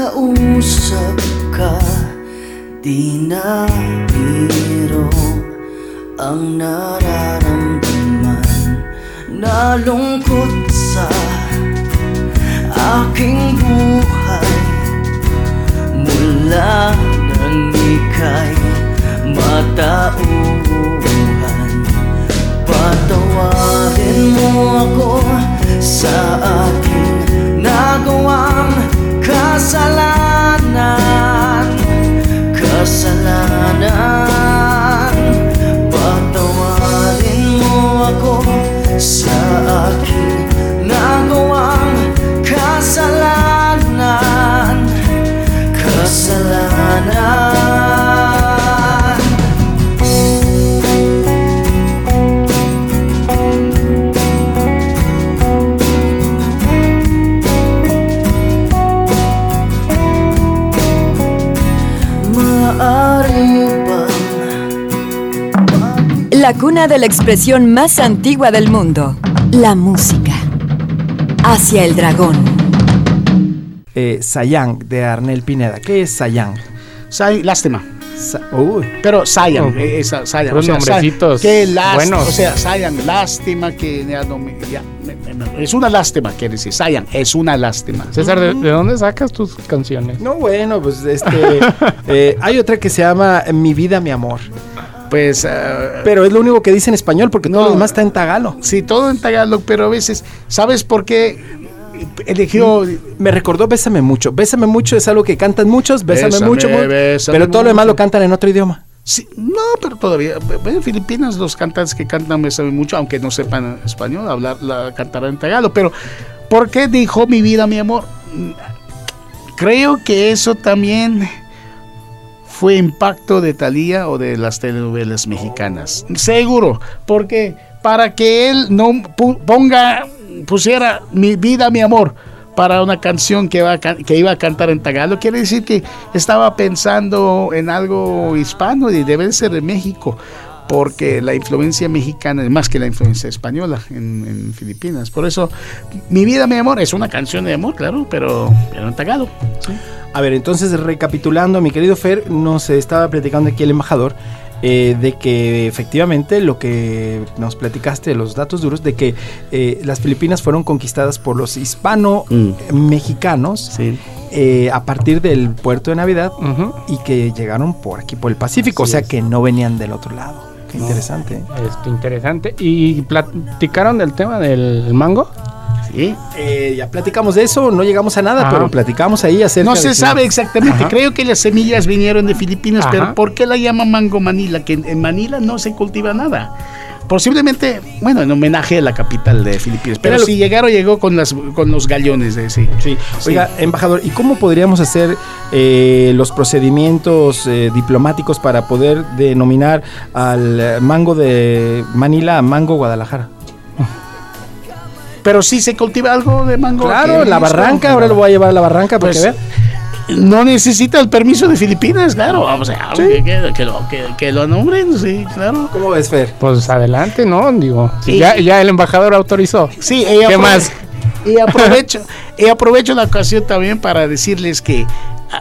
ka? Di na biro ang nararamdaman. Nalungkot sa aking buhay. Mula nang ika'y matauhan. Patawarin mo ako sa aking nagawang kasalanan Kasalanan La cuna de la expresión más antigua del mundo, la música. Hacia el dragón. Eh, Sayang de Arnel Pineda. ¿Qué es Sayang? Say- lástima. Sa- Uy. Pero Sayan, Oh. eh, esa- Sayan, Puros nombrecitos Qué lástima, o sea, Sayan, lástima que ya no me- ya, me- me- me- es una lástima, quiere decir, Sayan, es una lástima. César, ¿de, de dónde sacas tus canciones? No, bueno, pues este. eh, hay otra que se llama Mi vida, mi amor. Pues, eh, Pero es lo único que dice en español porque todo No. lo demás está en tagalo. sí, todo en Tagalog, pero a veces, ¿sabes por qué eligió? Me recordó Bésame mucho. Bésame mucho es algo que cantan muchos, Bésame, Bésame, mucho, mu- bésame pero todo lo demás mucho. lo cantan en otro idioma. Sí, no, pero todavía, en Filipinas los cantantes que cantan me saben mucho, aunque no sepan español, hablar, la cantarán en Tagalog, pero ¿por qué dijo mi vida, mi amor? Creo que eso también fue impacto de Talía o de las telenovelas mexicanas. Seguro, porque para que él no ponga, pusiera mi vida, mi amor para una canción que, iba a cantar en Tagalog, quiere decir que estaba pensando en algo hispano y debe ser de México, porque la influencia mexicana es más que la influencia española en, Filipinas. Por eso, mi vida, mi amor, es una canción de amor, claro, pero, pero en Tagalog. ¿sí? A ver, entonces recapitulando, mi querido Fer, nos estaba platicando aquí el embajador eh, de que efectivamente lo que nos platicaste, los datos duros, de que eh, las Filipinas fueron conquistadas por los hispano-mexicanos Sí. eh, a partir del puerto de Navidad y que llegaron por aquí, por el Pacífico, o sea que no venían del otro lado. Qué interesante. ¿eh? Este, interesante. ¿Y platicaron del tema del mango? Sí. Eh, ya platicamos de eso, no llegamos a nada, Ajá. pero platicamos ahí acerca No se sabe exactamente. Ajá. Creo que las semillas vinieron de Filipinas, Ajá. pero ¿por qué la llaman mango Manila? Que en, Manila no se cultiva nada. Posiblemente, bueno, en homenaje a la capital de Filipinas. Pero si llegaron, llegó con, las, con los gallones de sí. Sí. Oiga, embajador, ¿y cómo podríamos hacer eh, los procedimientos eh, diplomáticos para poder denominar al eh, mango de Manila a mango Guadalajara? Pero sí se cultiva algo de mango. Claro, aquí, la barranca, ahora lo voy a llevar a la barranca para Pues, que vea. No necesita el permiso de Filipinas, claro. Vamos a que, que- que lo, que, que lo nombren, sí, claro. ¿Cómo ves, Fer? Pues adelante, ¿no? Digo, Sí. ya, ya el embajador autorizó. Sí, ella ¿Qué más? Y aprovecho, y aprovecho la ocasión también para decirles que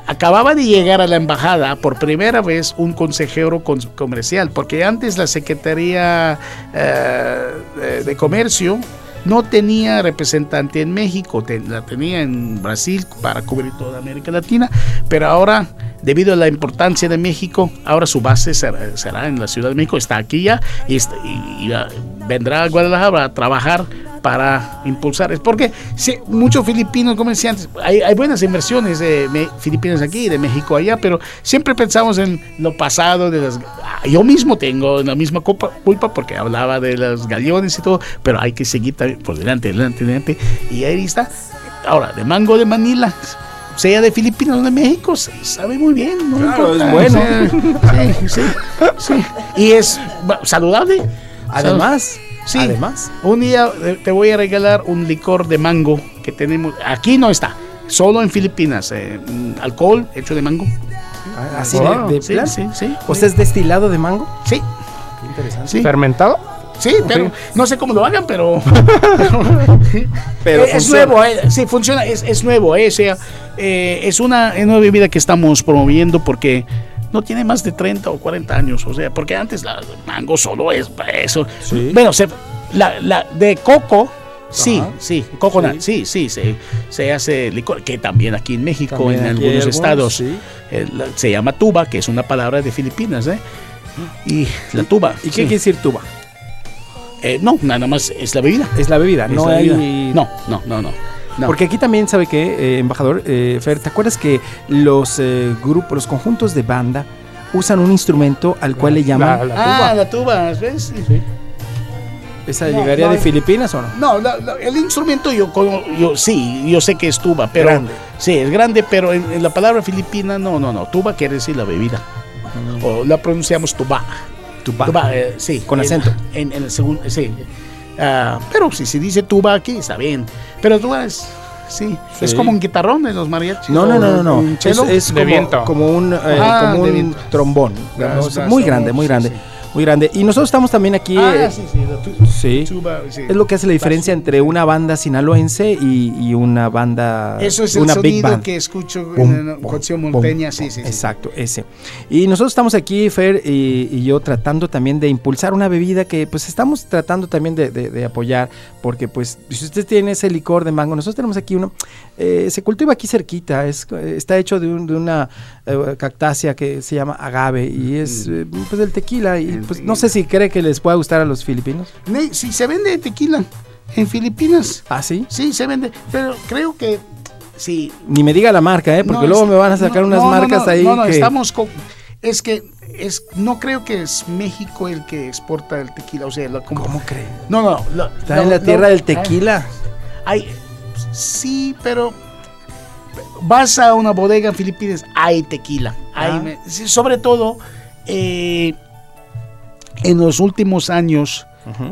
acababa de llegar a la embajada por primera vez un consejero con- comercial, porque antes la Secretaría eh, de Comercio no tenía representante en México, te- la tenía en Brasil para cubrir toda América Latina, pero ahora, debido a la importancia de México, ahora su base será, será en la Ciudad de México, está aquí ya y, ah, vendrá a Guadalajara a trabajar para impulsar. Es porque sí, muchos filipinos comerciantes, hay, hay buenas inversiones de me- filipinos aquí, de México allá, pero siempre pensamos en lo pasado de las... ah, Yo mismo tengo la misma culpa, culpa porque hablaba de los galeones y todo, pero hay que seguir también por delante, delante, delante. Y ahí está. Ahora, de mango de Manila, sea de Filipinas o de México, se sabe muy bien. no Claro, importa, es bueno. sí, sí, sí. Y es saludable. Además, Sí. además. Un día eh, te voy a regalar un licor de mango que tenemos. Aquí no está, solo en Filipinas. eh, mm, alcohol hecho de mango. Así Wow. de, de Sí, plan. sí, sí. ¿O sea, es destilado de mango? Sí, Qué interesante. sí. ¿Fermentado? Sí, pero no sé cómo lo hagan, pero. Pero es funciona. nuevo, eh, sí, funciona, es, es nuevo, eh, o sea, eh, es una es una bebida que estamos promoviendo porque no tiene más de 30 o 40 años, o sea, porque antes la mango solo es para eso. Sí. Bueno, se- la, la de coco, sí, Ajá. sí, coconut, Sí. sí, sí, se, se hace licor, que también aquí en México, También en algunos algunos, estados, sí. eh, la- se llama tuba, que es una palabra de Filipinas, ¿eh? Y la tuba. ¿Y qué quiere decir tuba? Eh, no, nada más es la bebida. Es la bebida, Es no la hay... bebida. No, no, no, no. No. Porque aquí también, ¿sabe qué, eh, embajador? Eh, Fer, ¿te acuerdas que los eh, grupos, los conjuntos de banda usan un instrumento al cual le llaman... La- la ah, tuba. la tuba, ¿ves? ¿Esa no, llegaría no, de. Filipinas o no? No, la- la- el instrumento yo, yo sí, yo sé que es tuba, pero Grande. sí es grande, pero en, en la palabra filipina no, no, no. Tuba quiere decir la bebida, o la pronunciamos tuba. Tuba. Tuba, eh, sí. Con En- acento. En, en el segundo, sí. Ah, pero si se dice tuba aquí está bien, pero tuba es sí, es como un guitarrón de los mariachis. No, no, no, no, no. Es, es De como, viento. como un, eh, Ah, como un trombón. Muy grande, muy sí, grande. sí. Muy grande. Y nosotros estamos también aquí. Ah, eh, sí, sí, sí. tuba, sí. Es lo que hace la diferencia entre una banda sinaloense y, y una banda. Eso es el una sonido band. que escucho Pum, en la canción pum, monteña, sí, sí, sí. Exacto, ese. Y nosotros estamos aquí, Fer y, y yo, tratando también de impulsar una bebida que pues estamos tratando también de, de- de apoyar, porque pues si usted tiene ese licor de mango, nosotros tenemos aquí uno, eh, se cultiva aquí cerquita, es, está hecho de, un- de una eh, cactácea que se llama agave y es Mm. eh, pues del tequila y pues no sé si cree que les pueda gustar a los filipinos. Si se vende tequila en Filipinas, Ah, sí. sí se vende, pero creo que sí. Ni me diga la marca, ¿eh? porque No, luego es- me van a sacar no, unas no, marcas ahí No, no, que... estamos con. Es que es, no creo que es México el que exporta el tequila, o sea, la, como- ¿Cómo cree? No, no, Está en la tierra del tequila. Hay, sí, pero vas a una bodega en Filipinas, hay tequila. hay Ah. me- sí, sobre todo, eh, en los últimos años.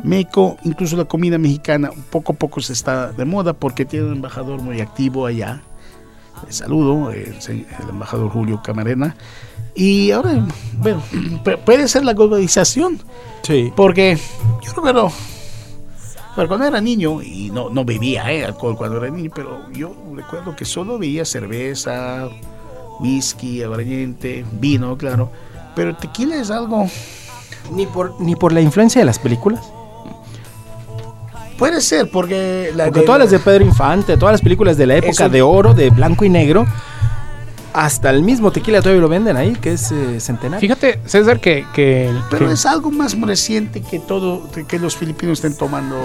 México, incluso la comida mexicana, poco a poco se está de moda porque tiene un embajador muy activo allá. Le saludo, el, embajador Julio Camarena. Y ahora, bueno, pu- puede ser la globalización, Sí. porque yo recuerdo, pero cuando era niño, y no, no bebía eh, alcohol cuando era niño, pero yo recuerdo que solo veía cerveza, whisky, aguardiente, vino, claro. Pero tequila es algo, Ni por, ni por la influencia de las películas. puede ser, porque la Porque todas las de Pedro Infante, todas las películas de la época Eso- de oro, de blanco y negro, hasta el mismo tequila todavía lo venden ahí, que es eh, centenario. Fíjate, César, que, que, Pero que- es algo más reciente que todo, que los filipinos estén tomando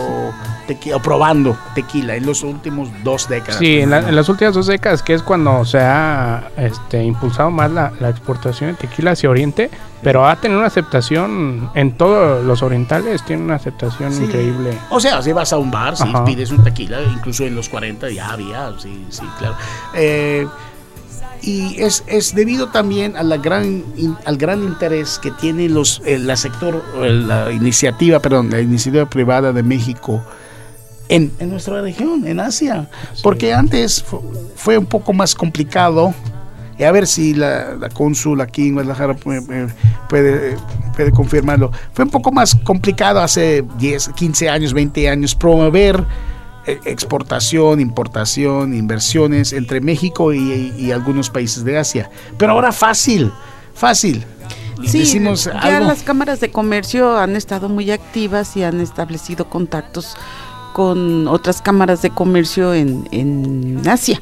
tequila, o probando tequila en los últimos dos décadas. sí, en, la- en las últimas dos décadas, que es cuando se ha este, impulsado más la, la exportación de tequila hacia Oriente, pero ha tenido una aceptación en todos los orientales, tiene una aceptación Sí. increíble. O sea, si vas a un bar, si Ajá. pides un tequila, incluso en los 40 ya había, sí, sí, claro. Eh, y es, es debido también a la gran, in- al gran interés que tiene los, el, la sector, el- la iniciativa, perdón, la iniciativa privada de México en, en nuestra región, en Asia. Porque antes fu- fue un poco más complicado. Y a ver si la, la cónsul aquí en Guadalajara puede, puede, puede confirmarlo. Fue un poco más complicado hace 10, 15 años, 20 años promover eh, exportación, importación, inversiones entre México y, y algunos países de Asia. Pero ahora fácil, fácil. Sí, Decimos ya algo. las cámaras de comercio han estado muy activas y han establecido contactos con otras cámaras de comercio en, en Asia.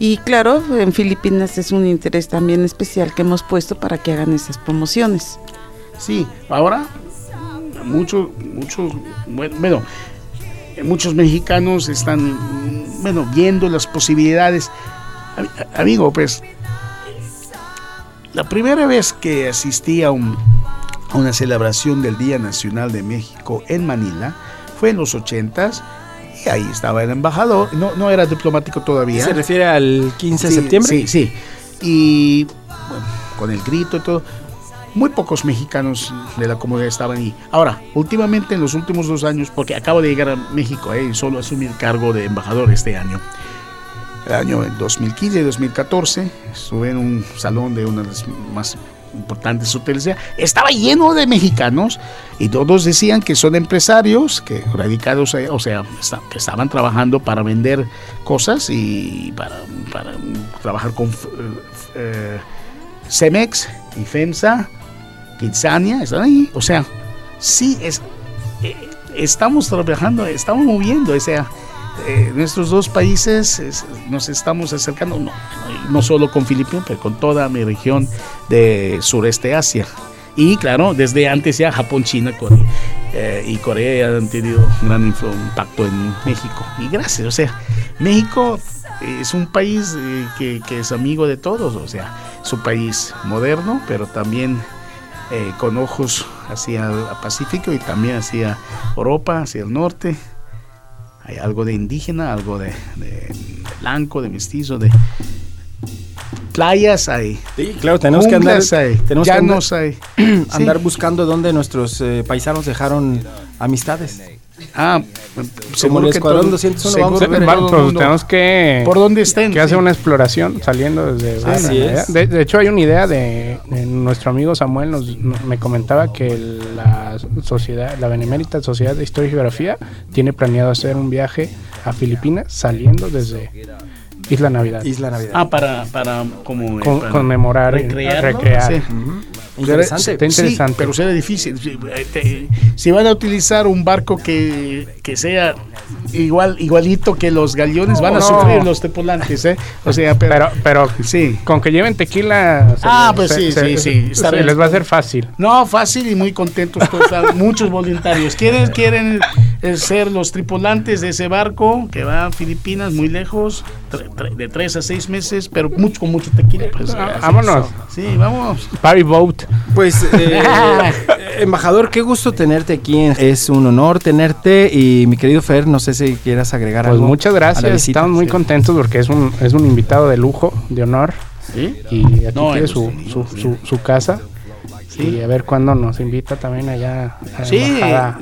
Y claro, en Filipinas es un interés también especial que hemos puesto para que hagan esas promociones. Sí, ahora muchos, muchos, bueno, eh, muchos mexicanos están, mm, bueno, viendo las posibilidades. Ami- Amigo, pues, la primera vez que asistí a, un- a una celebración del Día Nacional de México en Manila fue en los ochentas y ahí estaba el embajador, no, no era diplomático todavía. ¿Se refiere al 15 de Sí, septiembre? Sí, sí. Y bueno, con el grito y todo. Muy pocos mexicanos de la comunidad estaban ahí. Ahora, últimamente, en los últimos dos años, porque acabo de llegar a México eh, y solo asumí el cargo de embajador este año. El año 2015 y 2014 estuve en un salón de una de las más importantes hoteles. Estaba lleno de mexicanos y todos decían que son empresarios, que radicados, eh, o sea, que estaban trabajando para vender cosas y para, trabajar con eh, Cemex y FEMSA, Kitsania, están ahí. O sea, sí, es, eh, estamos trabajando, estamos moviendo, o sea, eh, nuestros dos países nos estamos acercando, no, no solo con Filipinas, pero con toda mi región de sureste Asia. Y claro, desde antes ya Japón, China, Corea, eh, y Corea han tenido un gran impacto en México. Y gracias, o sea, México es un país que, que, es amigo de todos, o sea, es un país moderno, pero también eh, con ojos hacia el Pacífico y también hacia Europa, hacia el norte. Hay algo de indígena, algo de, blanco, de mestizo, de playas hay. Sí, claro, tenemos que andar, tenemos que andar, andar buscando dónde nuestros eh, paisanos dejaron amistades. Ah, como el Escuadrón 201 vamos a ver pues, tenemos que por dónde estén que hace una exploración saliendo desde sí, de, de, hecho hay una idea de, de nuestro amigo Samuel nos, me comentaba que la sociedad la benemérita sociedad de historia y geografía tiene planeado hacer un viaje a Filipinas saliendo desde Isla Navidad. Isla Navidad. Ah, para, para como Con, para conmemorar, recrear. Sí. Interesante. Está interesante. Sí, pero será difícil. Si van a utilizar un barco que, que sea igual igualito que los galeones, van a no. sufrir los tripulantes, ¿eh? O sea, pero, Pero, pero sí. con que lleven tequila. se Ah, pues se- sí, se- sí, sí, bien. les va a hacer fácil. No, fácil y muy contentos todos, muchos voluntarios. Quieren, quieren eh, ser los tripulantes de ese barco que va a Filipinas, muy lejos, tre- tre- de tres a seis meses, pero mucho con mucho tequila. Pues, Ah, vámonos. Sí, vamos. Party boat. Pues, eh, embajador, qué gusto tenerte aquí. Es un honor tenerte. Y mi querido Fer, no sé si quieras agregar Pues algo. muchas a la gracias. Estamos muy Sí. contentos porque es un, es un invitado de lujo, de honor. ¿Sí? Y aquí No, tiene pues, su, su, su casa. Y a ver cuándo nos invita también allá a la Sí,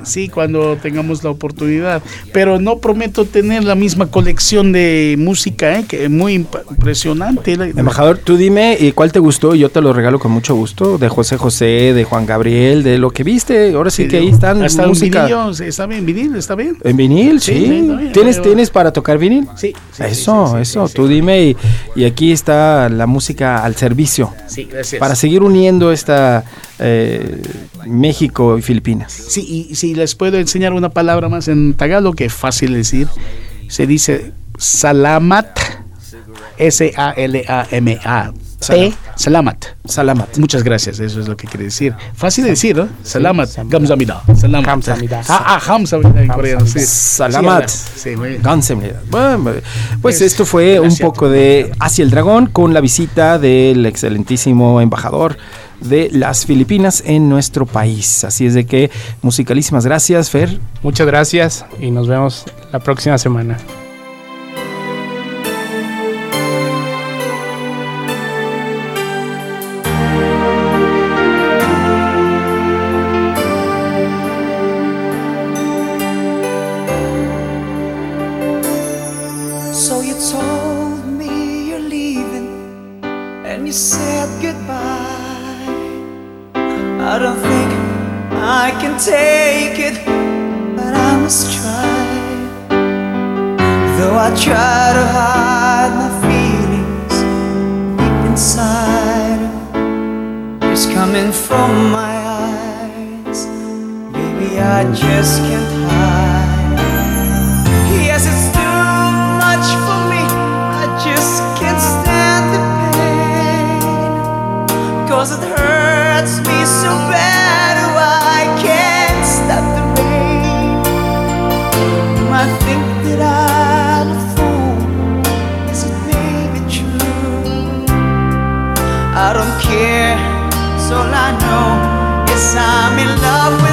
sí, cuando tengamos la oportunidad. Pero no prometo tener la misma colección de música, ¿eh? que es muy imp- impresionante. Embajador, tú dime ¿y cuál te gustó y yo te lo regalo con mucho gusto. De José José, de Juan Gabriel, de lo que viste. Ahora sí, que ahí están un música. está bien, vinil, está bien. En vinil, Sí, sí. sí, está bien, ¿Tienes, pero- ¿Tienes para tocar vinil? Sí, sí, eso, sí, sí, eso. sí, Tú dime y, y aquí está la música al servicio. Sí, gracias. Para seguir uniendo esta eh, México y Filipinas. Sí, y si les puedo enseñar una palabra más en tagalo que es fácil decir, se dice salamat, S-A-L-A-M-A. T, salamat. Salamat. Muchas gracias, eso es lo que quiere decir. Fácil de decir, ¿no? Salamat. Samida. Gamsamida. Salamat. Ah, ah, Hamsamida en coreano, sí. Salamat. Sí, muy bien. Gamsamnida. Bueno, pues Es- esto fue un poco de Hacia el Dragón con la visita del excelentísimo embajador de las Filipinas en nuestro país. Así es de que musicalísimas gracias, Fer. Muchas gracias y nos vemos la próxima semana. Try to hide my feelings deep inside, it's coming from my eyes. Baby, I just can't hide. Yes, it's too much for me. I just can't stand the pain. Cause it hurts me so bad. Care. All I know. Yes, I'm in love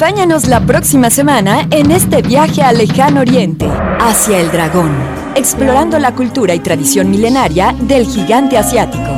Acompáñanos la próxima semana en este viaje al lejano oriente, hacia el dragón, explorando la cultura y tradición milenaria del gigante asiático.